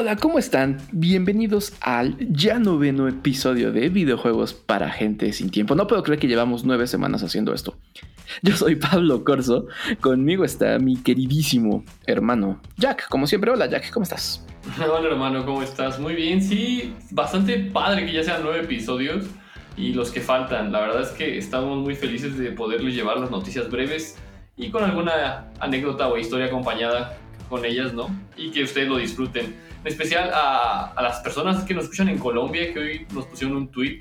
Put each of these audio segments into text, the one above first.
Hola, ¿cómo están? Bienvenidos al ya noveno episodio de videojuegos para gente sin tiempo. No puedo creer que llevamos nueve semanas haciendo esto. Yo soy Pablo Corso, conmigo está mi queridísimo hermano Jack. Como siempre, hola Jack, ¿cómo estás? Hola hermano, ¿cómo estás? Muy bien, sí, bastante padre que ya sean nueve episodios y los que faltan. La verdad es que estamos muy felices de poderles llevar las noticias breves y con alguna anécdota o historia acompañada con ellas, ¿no? Y que ustedes lo disfruten. En especial a, a, las personas que nos escuchan en Colombia, que hoy nos pusieron un tweet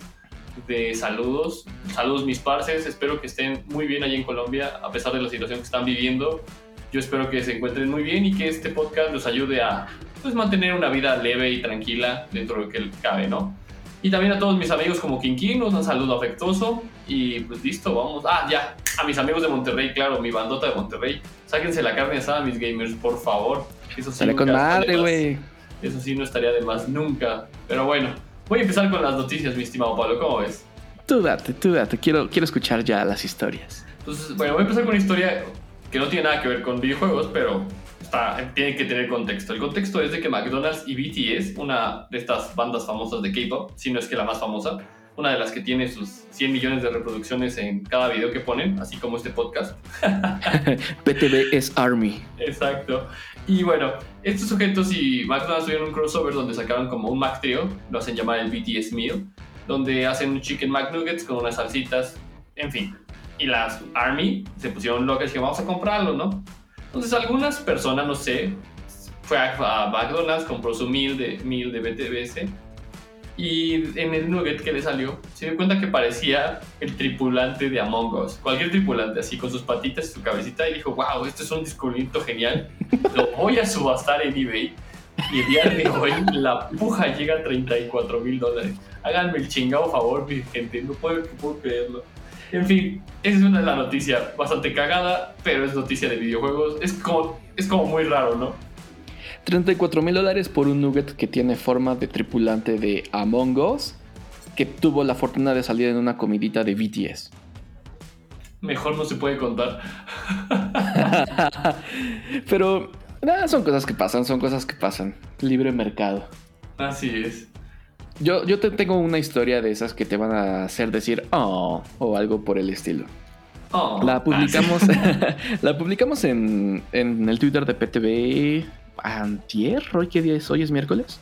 de saludos. Saludos mis parces, espero que estén muy bien allá en Colombia, a pesar de la situación que están viviendo. Yo espero que se encuentren muy bien y que este podcast los ayude a pues, mantener una vida leve y tranquila dentro de lo que cabe, ¿no? Y también a todos mis amigos como Kinkin, un saludo afectuoso. Y pues listo, vamos. Ah, ya, a mis amigos de Monterrey, claro, mi bandota de Monterrey. Sáquense la carne asada, mis gamers, por favor. Eso sí con madre, güey. Eso sí no estaría de más nunca. Pero bueno, voy a empezar con las noticias, mi estimado Pablo. ¿Cómo ves? Tú date, tú date. Quiero, quiero escuchar ya las historias. Entonces, bueno, voy a empezar con una historia que no tiene nada que ver con videojuegos, pero tiene que tener contexto. El contexto es de que McDonald's y BTS, una de estas bandas famosas de K-pop, si no es que la más famosa, una de las que tiene sus 100 millones de reproducciones en cada video que ponen, así como este podcast. PTV es Army. Exacto. Y bueno, estos sujetos y McDonald's tuvieron un crossover donde sacaron como un Mac Trio, lo hacen llamar el BTS Meal, donde hacen un Chicken McNuggets con unas salsitas, en fin. Y las Army se pusieron locas y dijeron, vamos a comprarlo, ¿no? Entonces algunas personas, no sé, fue a, McDonald's, compró su meal de, meal de BTBS y en el nugget que le salió se dio cuenta que parecía el tripulante de Among Us. Cualquier tripulante así con sus patitas y su cabecita y dijo, wow, esto es un descubrimiento genial, lo voy a subastar en eBay. Y el día de hoy la puja llega a 34 mil dólares. Háganme el chingado favor, mi gente, no puedo, no puedo creerlo. En fin, esa es una de las noticias bastante cagada, pero es noticia de videojuegos. Es como, es como muy raro, ¿no? 34 mil dólares por un nugget que tiene forma de tripulante de Among Us, que tuvo la fortuna de salir en una comidita de BTS. Mejor no se puede contar. pero nada, son cosas que pasan, son cosas que pasan. Libre mercado. Así es. Yo, yo te tengo una historia de esas que te van a hacer decir oh o algo por el estilo. Oh, la publicamos, la publicamos en, en, el Twitter de PTV antier, hoy qué día es, hoy es miércoles.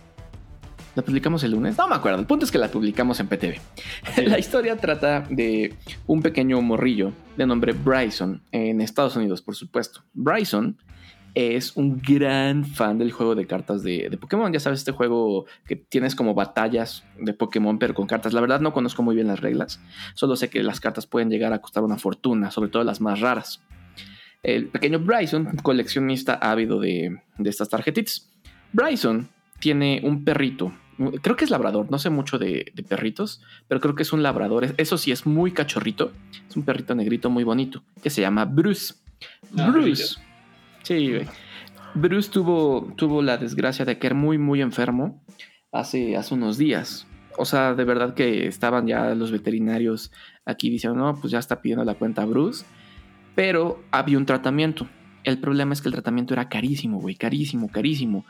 ¿La publicamos el lunes? No me acuerdo. El punto es que la publicamos en PTV. la historia trata de un pequeño morrillo de nombre Bryson en Estados Unidos, por supuesto. Bryson es un gran fan del juego de cartas de, Pokémon. Ya sabes, este juego que tienes como batallas de Pokémon, pero con cartas. La verdad no conozco muy bien las reglas. Solo sé que las cartas pueden llegar a costar una fortuna, sobre todo las más raras. El pequeño Bryson, coleccionista ávido de, estas tarjetitas. Bryson tiene un perrito. Creo que es labrador, no sé mucho de, perritos, pero creo que es un labrador. Eso sí, es muy cachorrito. Es un perrito negrito muy bonito, que se llama Bruce. Ah, Bruce Sí, Bruce tuvo, tuvo la desgracia de caer muy, muy enfermo hace, hace unos días. O sea, de verdad que estaban ya los veterinarios aquí diciendo, no, pues ya está pidiendo la cuenta Bruce. Pero había un tratamiento. El problema es que el tratamiento era carísimo, güey, carísimo, carísimo.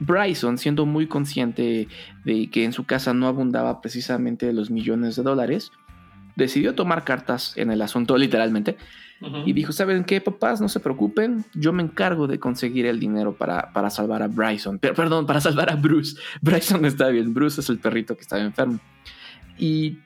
Bryson, siendo muy consciente de que en su casa no abundaba precisamente los millones de dólares, decidió tomar cartas en el asunto, literalmente, y dijo, ¿saben qué, papás? No se preocupen, yo me encargo de conseguir el dinero para, para salvar a Bryson. Pero, perdón, para salvar a Bruce. Bryson está bien, Bruce es el perrito que estaba enfermo. Y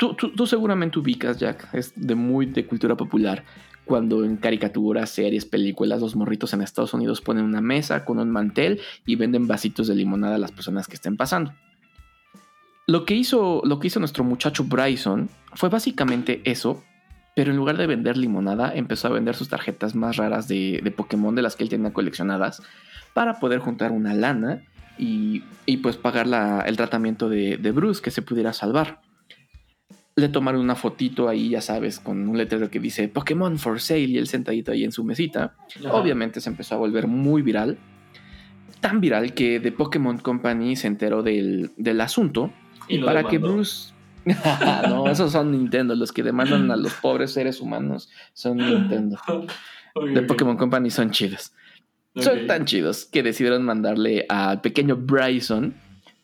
tú, tú, seguramente ubicas, Jack, es de muy de cultura popular, cuando en caricaturas, series, películas, los morritos en Estados Unidos ponen una mesa con un mantel y venden vasitos de limonada a las personas que estén pasando. Lo que hizo, lo que hizo nuestro muchacho Bryson fue básicamente eso, pero en lugar de vender limonada, empezó a vender sus tarjetas más raras de, Pokémon de las que él tenía coleccionadas para poder juntar una lana y, pues pagar el tratamiento de, Bruce que se pudiera salvar. Le tomaron una fotito ahí, ya sabes, con un letrero que dice Pokémon for sale y él sentadito ahí en su mesita. Obviamente se empezó a volver muy viral. Tan viral que The Pokémon Company se enteró del, asunto. Y, para que Bruce no, esos son Nintendo. Los que demandan a los pobres seres humanos son Nintendo. De Pokémon Company son chidos. Son tan chidos que decidieron mandarle al pequeño Bryson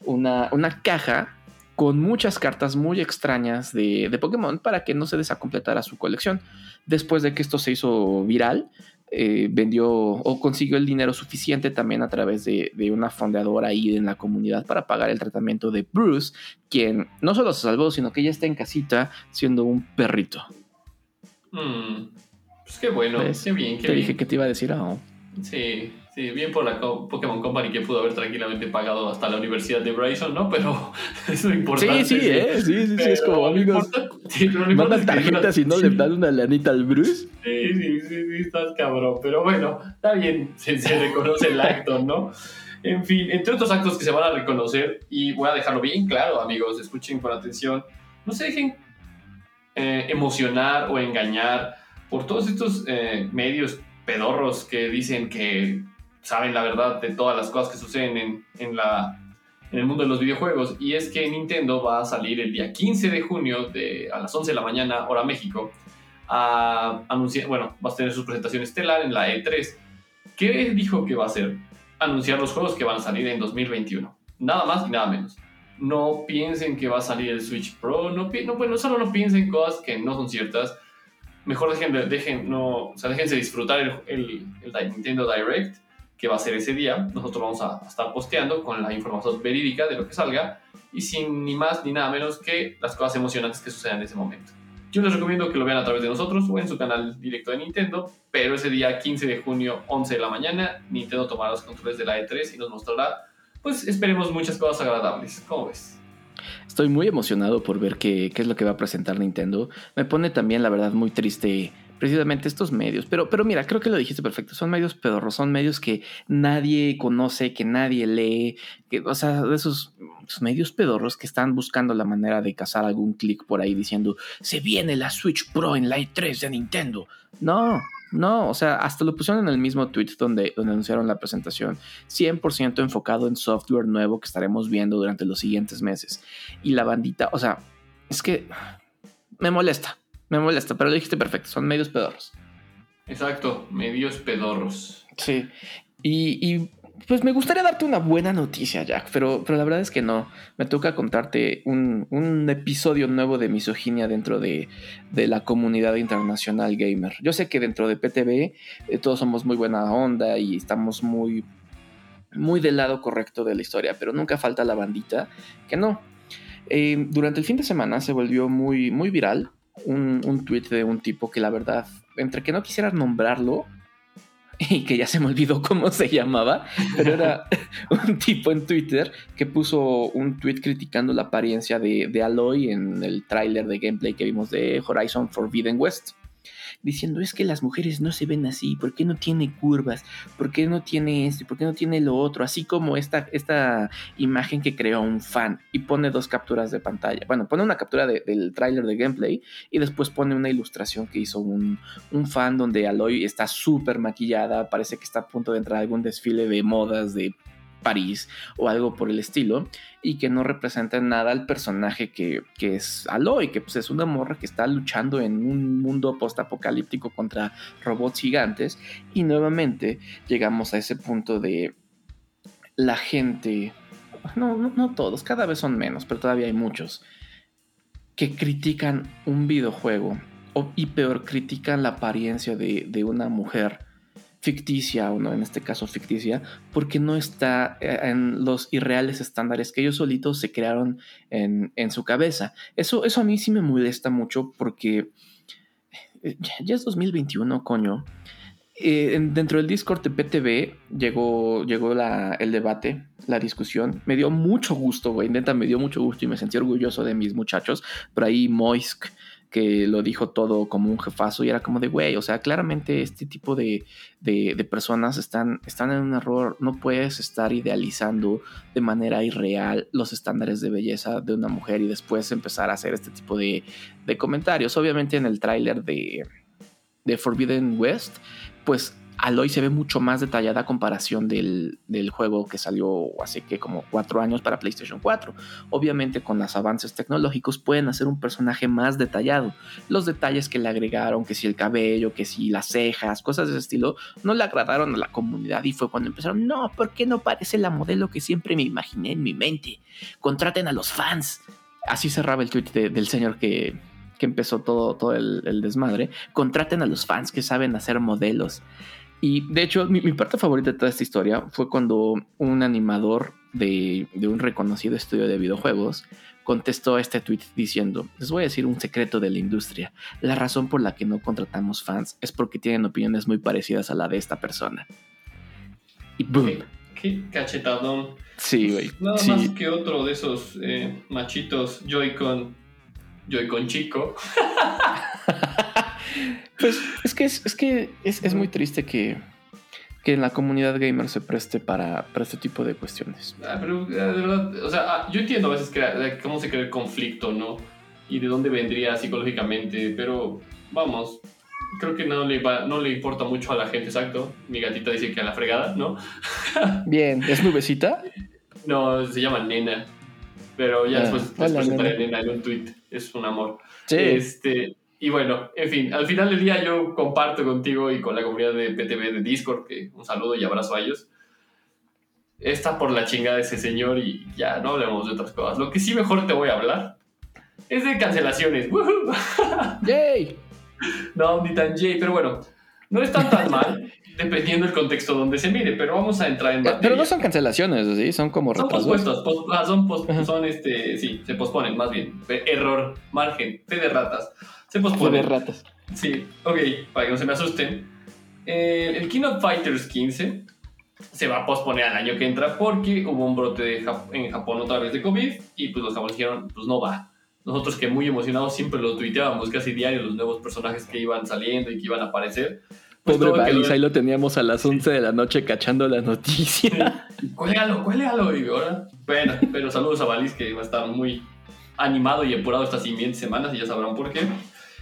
una, una caja con muchas cartas muy extrañas de, de, Pokémon para que no se desacompletara su colección. Después de que esto se hizo viral, eh, vendió o consiguió el dinero suficiente también a través de, de, una fondeadora ahí en la comunidad para pagar el tratamiento de Bruce, quien no solo se salvó, sino que ya está en casita siendo un perrito. Mm, pues qué bueno, qué bien. Qué te bien. dije que te iba a decir, oh. Sí, sí, bien por la Pokémon Company que pudo haber tranquilamente pagado hasta la Universidad de Bryson, ¿no? Pero eso es importante. Sí, sí, ¿eh? sí, sí, sí, es como amigos. Sí, mandan tarjetas y no le dan una lanita al Bruce. Sí, sí, sí, sí, estás cabrón. Pero bueno, está bien, se, se reconoce el acto, ¿no? En fin, entre otros actos que se van a reconocer, y voy a dejarlo bien claro, amigos, escuchen con atención, no se dejen eh, emocionar o engañar por todos estos eh, medios pedorros que dicen que saben la verdad de todas las cosas que suceden en, en, la, en el mundo de los videojuegos. Y es que Nintendo va a salir el día 15 de junio de, a las 11 de la mañana, hora México, a anunciar, bueno, va a tener su presentación estelar en la E3. ¿Qué dijo que va a hacer? Anunciar los juegos que van a salir en 2021. Nada más y nada menos. No piensen que va a salir el Switch Pro, no, no bueno, solo no piensen cosas que no son ciertas mejor dejen, dejen, no, o sea, déjense disfrutar el, el, el, Nintendo Direct que va a ser ese día. Nosotros vamos a estar posteando con la información verídica de lo que salga y sin ni más ni nada menos que las cosas emocionantes que sucedan en ese momento. Yo les recomiendo que lo vean a través de nosotros o en su canal directo de Nintendo, pero ese día 15 de junio, 11 de la mañana, Nintendo tomará los controles de la E3 y nos mostrará, pues esperemos muchas cosas agradables. ¿Cómo ves? Estoy muy emocionado por ver qué, qué, es lo que va a presentar Nintendo. Me pone también, la verdad, muy triste precisamente estos medios. Pero, pero mira, creo que lo dijiste perfecto. Son medios pedorros, son medios que nadie conoce, que nadie lee. Que, o sea, de esos, medios pedorros que están buscando la manera de cazar algún clic por ahí diciendo, se viene la Switch Pro en la E3 de Nintendo. No, no, o sea, hasta lo pusieron en el mismo tweet donde, donde anunciaron la presentación, 100% enfocado en software nuevo que estaremos viendo durante los siguientes meses. Y la bandita, o sea, es que me molesta, me molesta, pero lo dijiste perfecto, son medios pedorros. Exacto, medios pedorros. Sí, y, y pues me gustaría darte una buena noticia, Jack, pero, pero la verdad es que no. Me toca contarte un, un episodio nuevo de misoginia dentro de, de, la comunidad internacional gamer. Yo sé que dentro de PTV eh, todos somos muy buena onda y estamos muy, muy del lado correcto de la historia, pero nunca falta la bandita que no. Eh, durante el fin de semana se volvió muy, muy viral un, un tweet de un tipo que la verdad, entre que no quisiera nombrarlo, y que ya se me olvidó cómo se llamaba, pero era un tipo en Twitter que puso un tweet criticando la apariencia de, de Aloy en el tráiler de gameplay que vimos de Horizon Forbidden West. Diciendo es que las mujeres no se ven así, ¿por qué no tiene curvas? ¿Por qué no tiene esto? ¿Por qué no tiene lo otro? Así como esta, esta imagen que creó un fan y pone dos capturas de pantalla. Bueno, pone una captura de, del tráiler de gameplay y después pone una ilustración que hizo un, un fan donde Aloy está súper maquillada, parece que está a punto de entrar a algún desfile de modas de París o algo por el estilo y que no representa nada al personaje que, que es Aloy, que pues es una morra que está luchando en un mundo postapocalíptico contra robots gigantes. Y nuevamente llegamos a ese punto de la gente, no, no, no todos, cada vez son menos, pero todavía hay muchos que critican un videojuego o, y peor, critican la apariencia de, de una mujer ficticia o no, en este caso ficticia, porque no está eh, en los irreales estándares que ellos solitos se crearon en, en su cabeza. Eso, eso a mí sí me molesta mucho porque eh, ya es 2021, coño. Eh, dentro del Discord de PTV llegó, llegó la, el debate, la discusión. Me dio mucho gusto, güey. Neta, me dio mucho gusto y me sentí orgulloso de mis muchachos. Por ahí Moisk que lo dijo todo como un jefazo y era como de, güey, o sea, claramente este tipo de, de, de, personas están, están en un error, no puedes estar idealizando de manera irreal los estándares de belleza de una mujer y después empezar a hacer este tipo de, de comentarios. Obviamente en el tráiler de, de Forbidden West, pues Aloy se ve mucho más detallada a comparación del, del, juego que salió hace que como cuatro años para PlayStation 4. Obviamente con los avances tecnológicos pueden hacer un personaje más detallado. Los detalles que le agregaron, que si el cabello, que si las cejas, cosas de ese estilo, no le agradaron a la comunidad y fue cuando empezaron, no, ¿por qué no parece la modelo que siempre me imaginé en mi mente? Contraten a los fans. Así cerraba el tweet del señor que, que empezó todo, todo el, el, desmadre. Contraten a los fans que saben hacer modelos. Y de hecho, mi, mi, parte favorita de toda esta historia fue cuando un animador de, de, un reconocido estudio de videojuegos contestó a este tweet diciendo: Les voy a decir un secreto de la industria. La razón por la que no contratamos fans es porque tienen opiniones muy parecidas a la de esta persona. Y boom. Qué, qué cachetadón. Sí, güey. Nada sí. más que otro de esos eh, machitos Joy-Con. Joy-Con chico. Pues es que es, es que es, es, muy triste que, que en la comunidad gamer se preste para, para este tipo de cuestiones. Ah, pero de verdad, o sea, yo entiendo a veces que, cómo se crea el conflicto, ¿no? Y de dónde vendría psicológicamente, pero vamos, creo que no le, va, no le importa mucho a la gente, exacto. Mi gatita dice que a la fregada, ¿no? Bien, ¿es nubecita? No, se llama Nena. Pero ya ah, después, después presentaré Nena en un tweet. Es un amor. Sí. Este, y bueno, en fin, al final del día yo comparto contigo y con la comunidad de PTV de Discord, que un saludo y abrazo a ellos. Está por la chingada ese señor y ya no hablemos de otras cosas. Lo que sí mejor te voy a hablar es de cancelaciones. ¡Yay! No, ni tan yay, pero bueno, no está tan mal, dependiendo del contexto donde se mire, pero vamos a entrar en materia. Pero no son cancelaciones, ¿sí? Son como Son pospuestos, pos, ah, son, pos, son este, sí, se posponen más bien. Error, margen, fe de ratas. Se pospone. ratas. Sí, ok, para que no se me asusten. Eh, el King of Fighters 15 se va a posponer al año que entra porque hubo un brote de Jap en Japón otra vez de COVID y pues los japoneses dijeron, pues no va. Nosotros que muy emocionados siempre lo tuiteábamos casi diario, los nuevos personajes que iban saliendo y que iban a aparecer. Pues Pobre Valis, ahí lo teníamos a las 11 de la noche cachando la noticia. Sí. Cuélgalo, cuélgalo. Y ahora, bueno, pero saludos a Valis que va a estar muy animado y apurado estas siguientes semanas y ya sabrán por qué.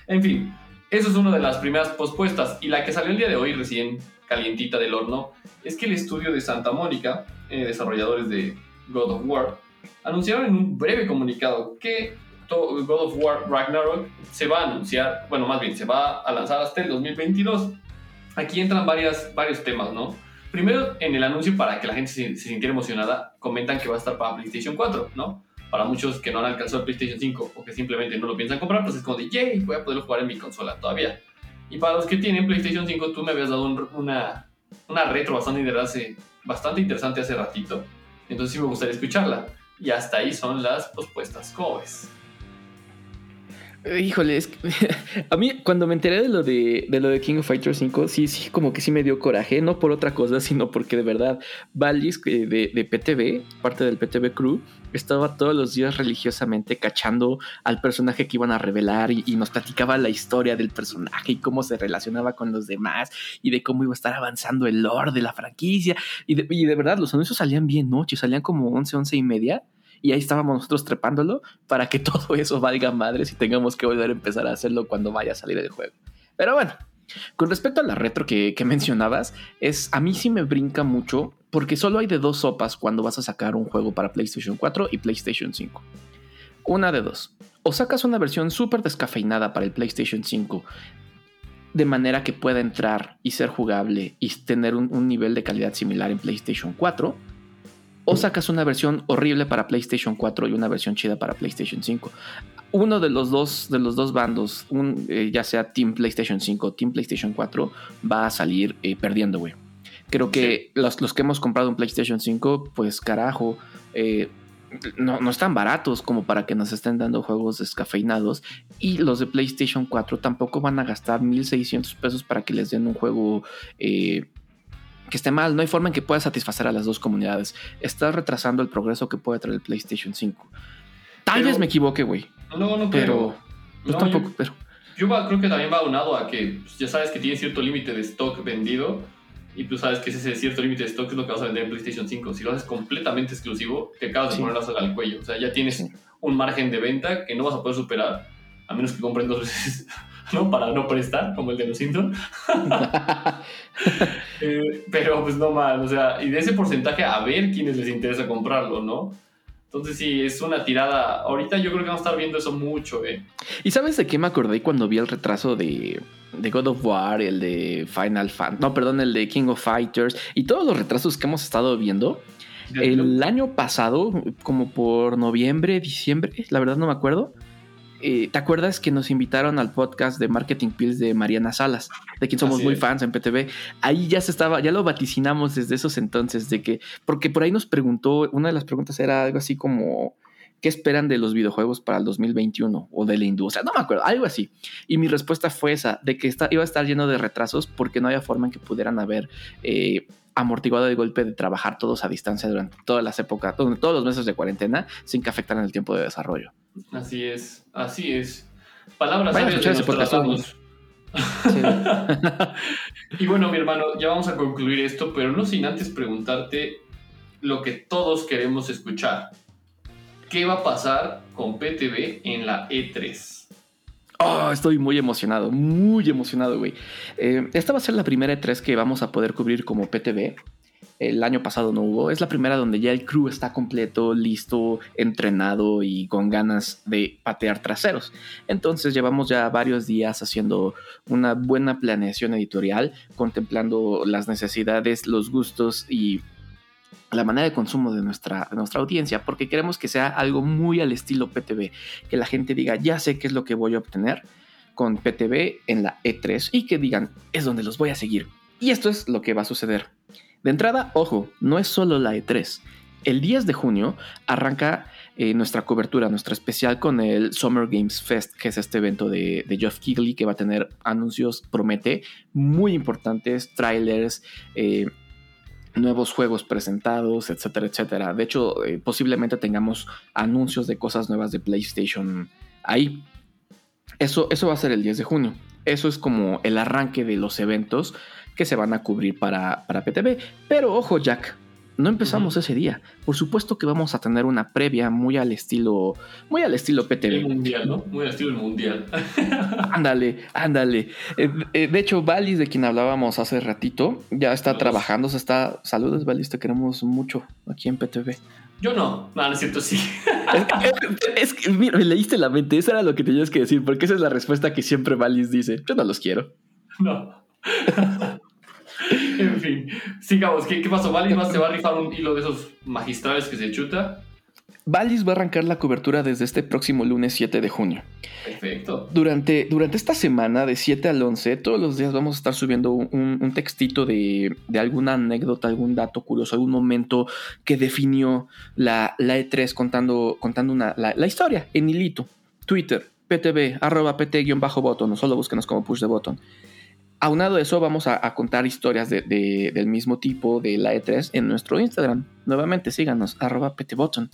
En fin, eso es una de las primeras pospuestas. Y la que salió el día de hoy, recién calientita del horno, es que el estudio de Santa Mónica, eh, desarrolladores de God of War, anunciaron en un breve comunicado que God of War Ragnarok se va a anunciar, bueno, más bien se va a lanzar hasta el 2022. Aquí entran varias, varios temas, ¿no? Primero, en el anuncio, para que la gente se, se sintiera emocionada, comentan que va a estar para PlayStation 4, ¿no? Para muchos que no han alcanzado el PlayStation 5 o que simplemente no lo piensan comprar, pues es como de, yay, voy a poder jugar en mi consola todavía. Y para los que tienen PlayStation 5, tú me habías dado un, una, una retro bastante bastante interesante hace ratito. Entonces sí me gustaría escucharla. Y hasta ahí son las propuestas. ¿Cómo ves? Híjole, es que, a mí cuando me enteré de lo de, de, lo de King of Fighters 5, sí, sí, como que sí me dio coraje, no por otra cosa, sino porque de verdad Valis de, de PTV, parte del PTV Crew, estaba todos los días religiosamente cachando al personaje que iban a revelar y, y, nos platicaba la historia del personaje y cómo se relacionaba con los demás y de cómo iba a estar avanzando el lore de la franquicia. Y de, y de verdad, los anuncios salían bien noche, salían como 11, 11 y media y ahí estábamos nosotros trepándolo para que todo eso valga madres y tengamos que volver a empezar a hacerlo cuando vaya a salir el juego. Pero bueno, con respecto a la retro que, mencionabas, es a mí sí me brinca mucho porque solo hay de dos sopas cuando vas a sacar un juego para PlayStation 4 y PlayStation 5. Una de dos. O sacas una versión súper descafeinada para el PlayStation 5 de manera que pueda entrar y ser jugable y tener un nivel de calidad similar en PlayStation 4 o sacas una versión horrible para PlayStation 4 y una versión chida para PlayStation 5. Uno de los dos, de los dos bandos, un, eh, ya sea Team PlayStation 5 o Team PlayStation 4, va a salir eh, perdiendo, güey. Creo que sí. los, los, que hemos comprado un PlayStation 5, pues carajo, eh, no, no, están baratos como para que nos estén dando juegos descafeinados. Y los de PlayStation 4 tampoco van a gastar 1.600 pesos para que les den un juego eh, que esté mal. No hay forma en que pueda satisfacer a las dos comunidades. Estás retrasando el progreso que puede traer el PlayStation 5. Tal pero, vez me equivoque, güey. No, no, pero. Pues no, tampoco, yo, pero. Yo va, creo que también va unado a que pues, ya sabes que tiene cierto límite de stock vendido. Y tú sabes que ese cierto límite de stock es lo que vas a vender en PlayStation 5. Si lo haces completamente exclusivo, te acabas de poner la soga al cuello. O sea, ya tienes sí. un margen de venta que no vas a poder superar, a menos que compren dos veces, ¿no? Para no prestar, como el de los Simpsons. Eh, pero pues no mal, o sea, y de ese porcentaje a ver quiénes les interesa comprarlo, ¿no? Entonces sí, es una tirada. Ahorita yo creo que vamos a estar viendo eso mucho, ¿eh? ¿Y sabes de qué me acordé cuando vi el retraso de, de God of War, el de Final Fantasy, no, perdón, el de King of Fighters y todos los retrasos que hemos estado viendo? El año pasado, como por noviembre, diciembre, la verdad no me acuerdo, eh, ¿te acuerdas que nos invitaron al podcast de Marketing Pills de Mariana Salas, de quien somos muy fans en PTV? Ahí ya se estaba, ya lo vaticinamos desde esos entonces, de que, porque por ahí nos preguntó, una de las preguntas era algo así como, ¿qué esperan de los videojuegos para el 2021 o de la industria? No me acuerdo, algo así. Y mi respuesta fue esa, de que iba a estar lleno de retrasos porque no había forma en que pudieran haber... Eh, amortiguado el golpe de trabajar todos a distancia durante todas las épocas, todos los meses de cuarentena, sin que afectaran el tiempo de desarrollo. Así es, así es. Palabras sabias y bueno, mi hermano, ya vamos a concluir esto, pero no sin antes preguntarte lo que todos queremos escuchar. ¿Qué va a pasar con PTV en la E3? Oh, estoy muy emocionado, muy emocionado, güey. Eh, esta va a ser la primera E3 que vamos a poder cubrir como PTV. El año pasado no hubo. Es la primera donde ya el crew está completo, listo, entrenado y con ganas de patear traseros. Entonces llevamos ya varios días haciendo una buena planeación editorial, contemplando las necesidades, los gustos y la manera de consumo de nuestra, nuestra audiencia, porque queremos que sea algo muy al estilo PTV, que la gente diga, ya sé qué es lo que voy a obtener con PTV en la E3 y que digan, es donde los voy a seguir. Y esto es lo que va a suceder. De entrada, ojo, no es solo la E3. El 10 de junio arranca eh, nuestra cobertura, nuestra especial con el Summer Games Fest, que es este evento de, de Geoff Keighley que va a tener anuncios, promete, muy importantes, trailers, eh, nuevos juegos presentados, etcétera, etcétera. De hecho, eh, posiblemente tengamos anuncios de cosas nuevas de PlayStation ahí. Eso, eso va a ser el 10 de junio. Eso es como el arranque de los eventos que se van a cubrir para, para PTV. Pero ojo, Jack, no empezamos ese día. Por supuesto que vamos a tener una previa muy al estilo, muy al estilo PTV. El mundial, ¿no? Muy al estilo mundial. ándale, ándale. Eh, eh, de hecho, Valis, de quien hablábamos hace ratito, ya está trabajando, se está. Saludos, Valis, te queremos mucho aquí en PTV. Yo no, no, no es cierto, sí. es, que, mira, me leíste la mente, eso era lo que tenías que decir, porque esa es la respuesta que siempre Valis dice. Yo no los quiero. No. en fin, sigamos. ¿Qué, qué pasó? ¿Valis se va a rifar un hilo de esos magistrales que se chuta? Valis va a arrancar la cobertura desde este próximo lunes 7 de junio. Perfecto. Durante, durante esta semana, de 7 al 11, todos los días vamos a estar subiendo un, textito de, alguna anécdota, algún dato curioso, algún momento que definió la, la E3 contando, contando una, la, historia en hilito. Twitter, PTB, arroba PT-botón, o solo búsquenos como push de botón. Aunado a eso, vamos a, contar historias del mismo tipo de la E3 en nuestro Instagram. Nuevamente, síganos, arroba ptbotton.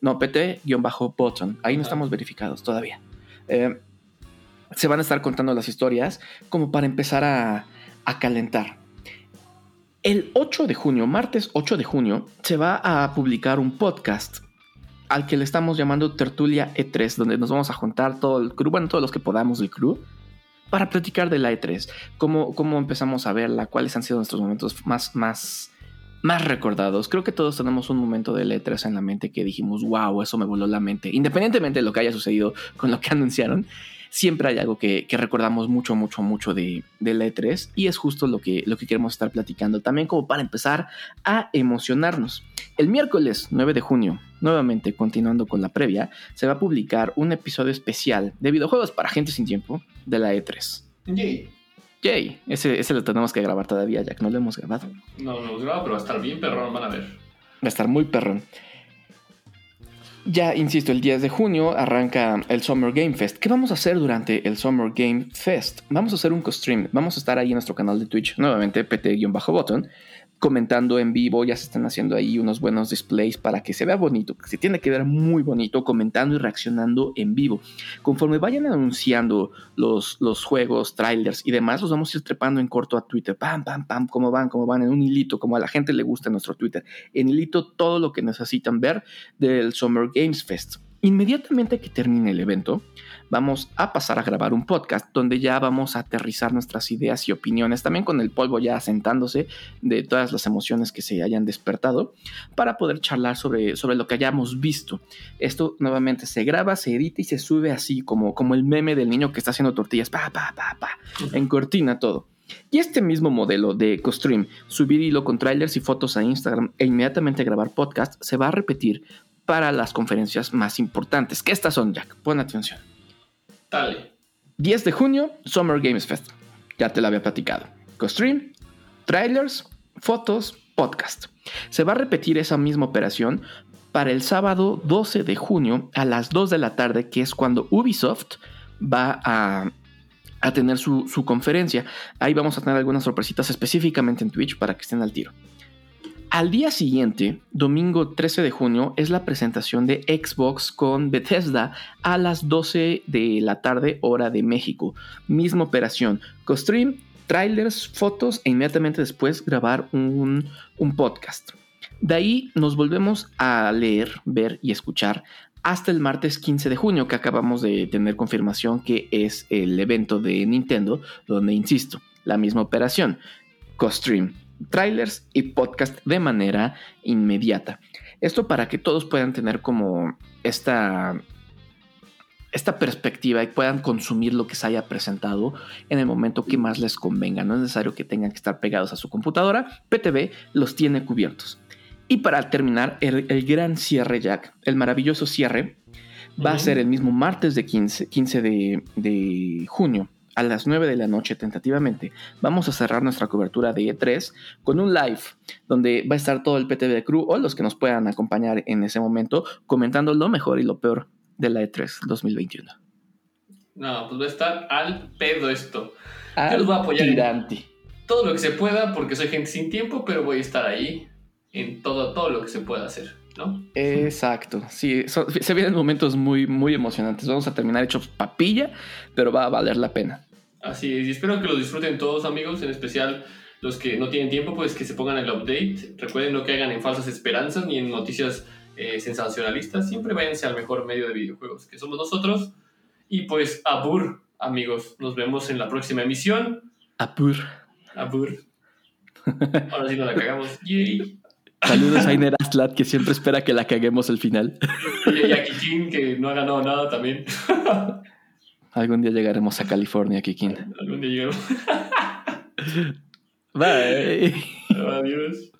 No, pt-botton. Ahí no estamos verificados todavía. Eh, se van a estar contando las historias como para empezar a, a calentar. El 8 de junio, martes 8 de junio, se va a publicar un podcast al que le estamos llamando Tertulia E3, donde nos vamos a juntar todo el crew, bueno, todos los que podamos del crew, para platicar de la E3, cómo, cómo empezamos a verla, cuáles han sido nuestros momentos más, más, más recordados. Creo que todos tenemos un momento de E3 en la mente que dijimos, wow, eso me voló la mente. Independientemente de lo que haya sucedido con lo que anunciaron, siempre hay algo que, recordamos mucho, mucho, mucho de, de, la E3 y es justo lo que, lo que queremos estar platicando también como para empezar a emocionarnos. El miércoles 9 de junio, nuevamente continuando con la previa, se va a publicar un episodio especial de videojuegos para gente sin tiempo de la E3. Yay. Yay. Ese, ese lo tenemos que grabar todavía, ya que no lo hemos grabado. No, no lo hemos grabado, pero va a estar bien perrón, van a ver. Va a estar muy perrón. Ya, insisto, el 10 de junio arranca el Summer Game Fest. ¿Qué vamos a hacer durante el Summer Game Fest? Vamos a hacer un co-stream. Vamos a estar ahí en nuestro canal de Twitch, nuevamente pt-botón, comentando en vivo, ya se están haciendo ahí unos buenos displays para que se vea bonito, que se tiene que ver muy bonito, comentando y reaccionando en vivo. Conforme vayan anunciando los, los juegos, trailers y demás, los vamos a ir trepando en corto a Twitter, pam, pam, pam, cómo van, cómo van, en un hilito, como a la gente le gusta nuestro Twitter, en hilito todo lo que necesitan ver del Summer Games Fest. Inmediatamente que termine el evento, vamos a pasar a grabar un podcast donde ya vamos a aterrizar nuestras ideas y opiniones, también con el polvo ya asentándose de todas las emociones que se hayan despertado, para poder charlar sobre, sobre lo que hayamos visto. Esto nuevamente se graba, se edita y se sube así como, como el meme del niño que está haciendo tortillas, pa, pa, pa, pa, en cortina todo. Y este mismo modelo de CoStream, subir hilo con trailers y fotos a Instagram e inmediatamente grabar podcast, se va a repetir para las conferencias más importantes. ¿Qué estas son, Jack? Pon atención. Dale. 10 de junio, Summer Games Fest. Ya te lo había platicado. CoStream, trailers, fotos, podcast. Se va a repetir esa misma operación para el sábado 12 de junio a las 2 de la tarde, que es cuando Ubisoft va a a tener su, conferencia. Ahí vamos a tener algunas sorpresitas específicamente en Twitch para que estén al tiro. Al día siguiente, domingo 13 de junio, es la presentación de Xbox con Bethesda a las 12 de la tarde hora de México. Misma operación, co-stream, trailers, fotos e inmediatamente después grabar un, un podcast. De ahí nos volvemos a leer, ver y escuchar hasta el martes 15 de junio, que acabamos de tener confirmación que es el evento de Nintendo, donde, insisto, la misma operación, co-stream, trailers y podcast de manera inmediata. Esto para que todos puedan tener como esta, esta perspectiva y puedan consumir lo que se haya presentado en el momento que más les convenga. No es necesario que tengan que estar pegados a su computadora. PTV los tiene cubiertos. Y para terminar, el, gran cierre, Jack, el maravilloso cierre, va a ser el mismo martes de 15, 15 de, junio a las 9 de la noche tentativamente. Vamos a cerrar nuestra cobertura de E3 con un live donde va a estar todo el PTV Crew o los que nos puedan acompañar en ese momento comentando lo mejor y lo peor de la E3 2021. No, pues va a estar al pedo esto. Al Yo los voy a apoyar todo lo que se pueda porque soy gente sin tiempo, pero voy a estar ahí en todo, todo lo que se pueda hacer, ¿no? Exacto, sí, se vienen momentos muy, muy emocionantes. Vamos a terminar hechos papilla, pero va a valer la pena. Así es, y espero que lo disfruten todos amigos, en especial los que no tienen tiempo, pues que se pongan el update. Recuerden no caigan en falsas esperanzas ni en noticias eh, sensacionalistas. Siempre váyanse al mejor medio de videojuegos, que somos nosotros. Y pues, abur, amigos. Nos vemos en la próxima emisión. Abur. Abur. Ahora sí nos la cagamos. Yay. Saludos a Iner Aslat, que siempre espera que la caguemos al final. Y a Kikin, que no ha ganado nada también. Algún día llegaremos a California, Kikin. Algún día llegaremos. Bye. Adiós.